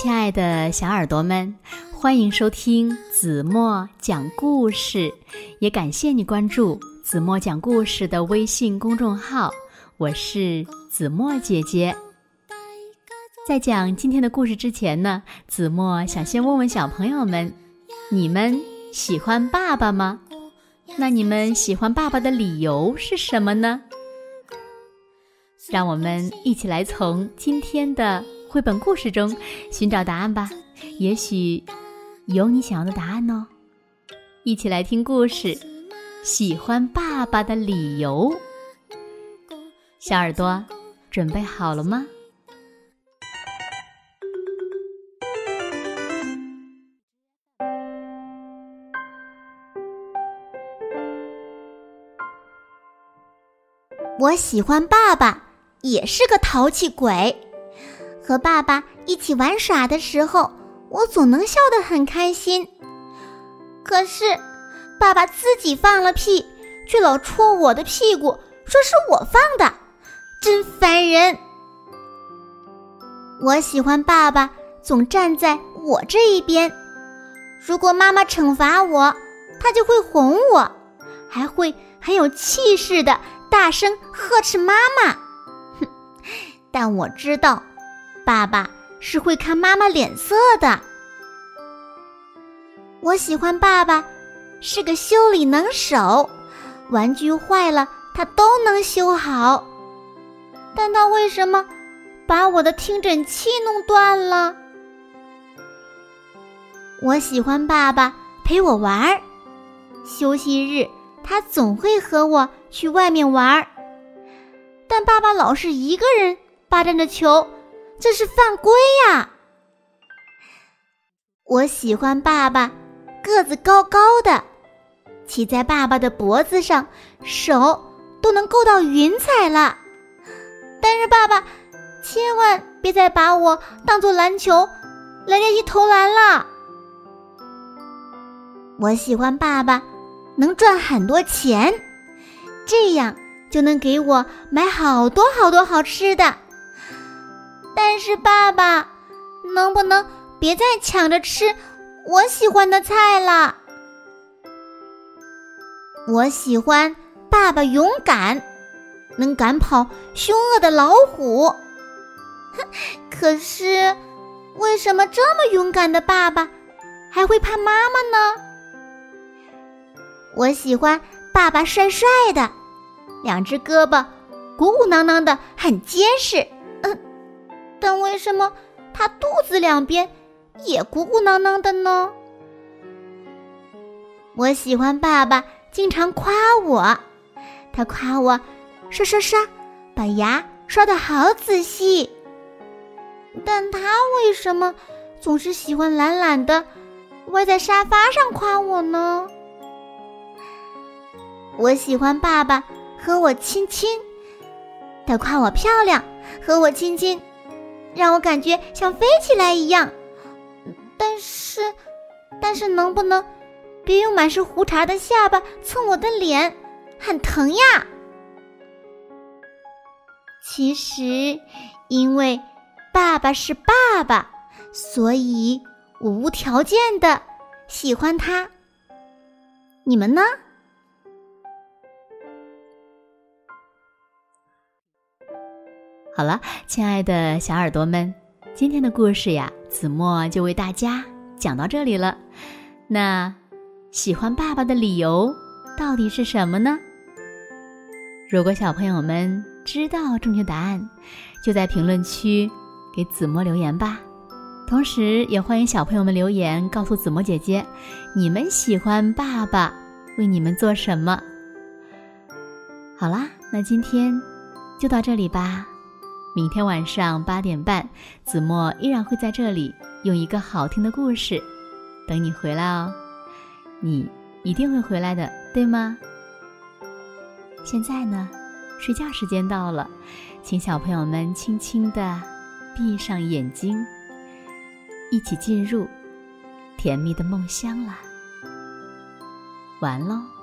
亲爱的小耳朵们，欢迎收听子墨讲故事，也感谢你关注子墨讲故事的微信公众号。我是子墨姐姐。在讲今天的故事之前呢，子墨想先问问小朋友们：你们喜欢爸爸吗？那你们喜欢爸爸的理由是什么呢？让我们一起来从今天的绘本故事中寻找答案吧。也许有你想要的答案哦。一起来听故事，喜欢爸爸的理由。小耳朵，准备好了吗？我喜欢爸爸。也是个淘气鬼，和爸爸一起玩耍的时候，我总能笑得很开心。可是，爸爸自己放了屁，却老戳我的屁股，说是我放的，真烦人。我喜欢爸爸总站在我这一边，如果妈妈惩罚我，他就会哄我，还会很有气势的大声呵斥妈妈。哼 但我知道，爸爸是会看妈妈脸色的。我喜欢爸爸，是个修理能手，玩具坏了他都能修好。但他为什么把我的听诊器弄断了？我喜欢爸爸陪我玩儿，休息日他总会和我去外面玩儿，但爸爸老是一个人。霸占着球，这是犯规呀！我喜欢爸爸，个子高高的，骑在爸爸的脖子上，手都能够到云彩了。但是爸爸，千万别再把我当做篮球来练习投篮了。我喜欢爸爸，能赚很多钱，这样就能给我买好多好多好吃的。但是爸爸，能不能别再抢着吃我喜欢的菜了？我喜欢爸爸勇敢，能赶跑凶恶的老虎。可是为什么这么勇敢的爸爸还会怕妈妈呢？我喜欢爸爸帅帅的，两只胳膊鼓鼓囊囊的，很结实。但为什么他肚子两边也鼓鼓囊囊的呢？我喜欢爸爸经常夸我，他夸我刷刷刷，把牙刷的好仔细。但他为什么总是喜欢懒懒的歪在沙发上夸我呢？我喜欢爸爸和我亲亲，他夸我漂亮，和我亲亲。让我感觉像飞起来一样，但是，但是能不能别用满是胡茬的下巴蹭我的脸，很疼呀。其实，因为爸爸是爸爸，所以我无条件的喜欢他。你们呢？好了，亲爱的小耳朵们，今天的故事呀，子墨就为大家讲到这里了。那喜欢爸爸的理由到底是什么呢？如果小朋友们知道正确答案，就在评论区给子墨留言吧。同时，也欢迎小朋友们留言告诉子墨姐姐，你们喜欢爸爸为你们做什么。好啦，那今天就到这里吧。明天晚上八点半，子墨依然会在这里用一个好听的故事等你回来哦。你一定会回来的，对吗？现在呢，睡觉时间到了，请小朋友们轻轻的闭上眼睛，一起进入甜蜜的梦乡啦。完喽。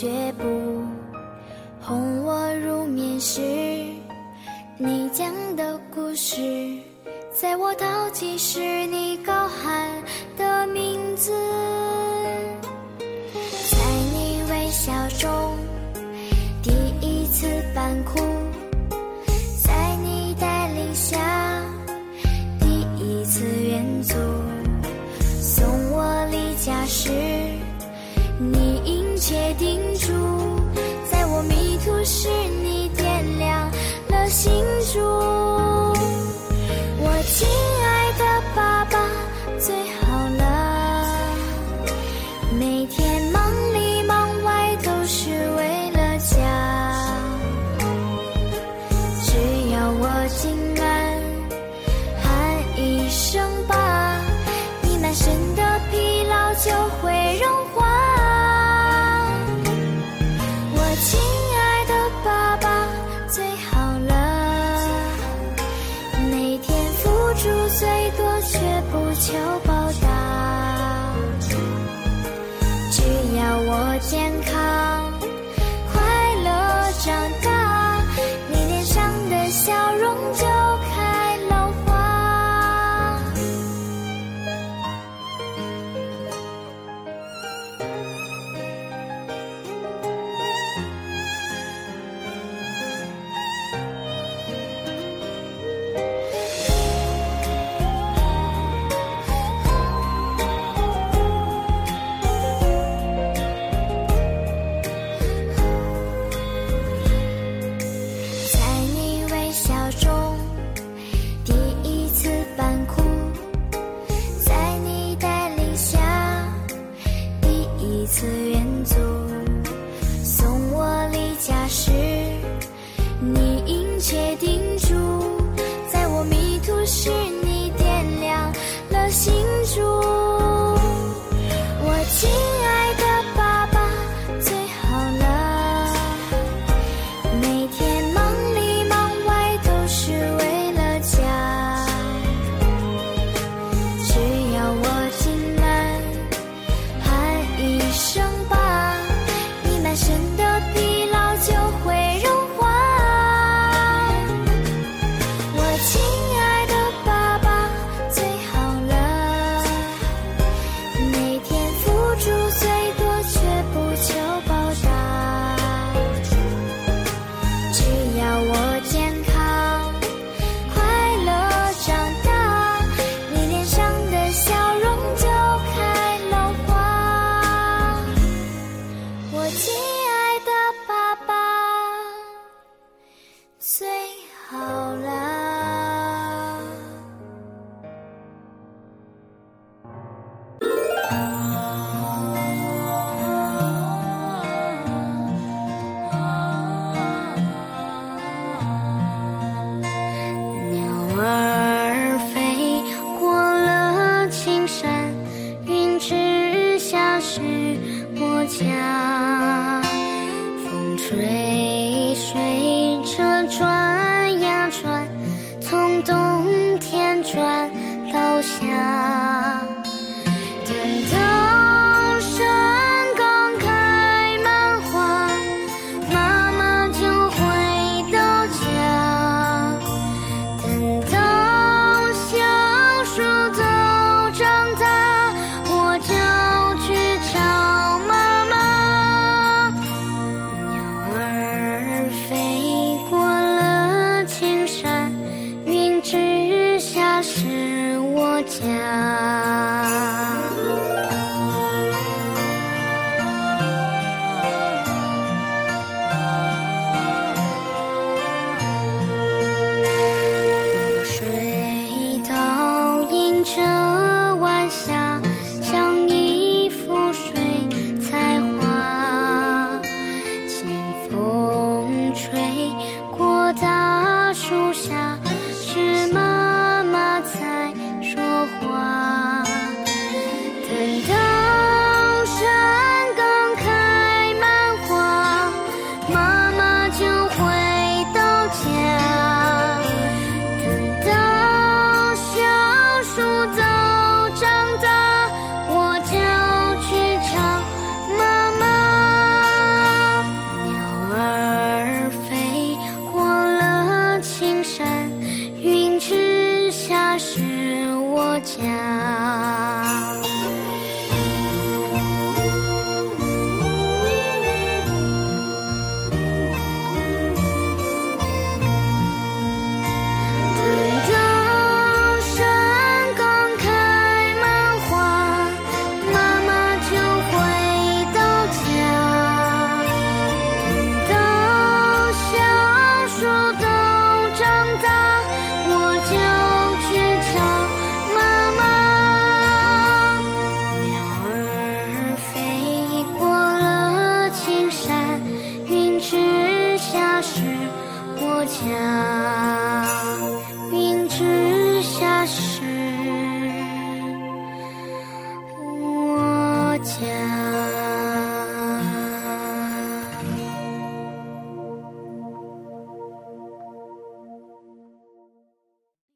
绝不，哄我入眠时，你讲的故事，在我淘气时，你高转到下下，